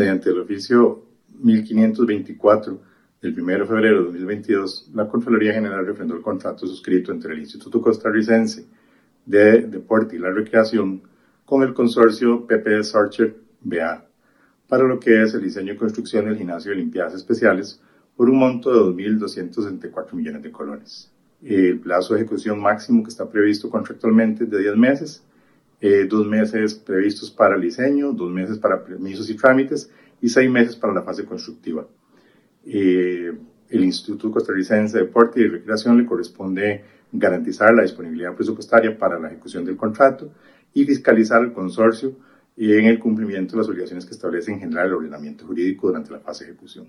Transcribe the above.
Mediante el oficio 1524 del 1 de febrero de 2022, la Contraloría General refrendó el contrato suscrito entre el Instituto Costarricense de Deporte y la Recreación con el consorcio PP Sarcher BA para lo que es el diseño y construcción del gimnasio de limpiadas especiales por un monto de 2.264 millones de colones. El plazo de ejecución máximo que está previsto contractualmente es de 10 meses, eh, dos meses previstos para el diseño, dos meses para permisos y trámites y seis meses para la fase constructiva. Eh, el Instituto Costarricense de Deporte y Recreación le corresponde garantizar la disponibilidad presupuestaria para la ejecución del contrato y fiscalizar el consorcio en el cumplimiento de las obligaciones que establece en general el ordenamiento jurídico durante la fase de ejecución.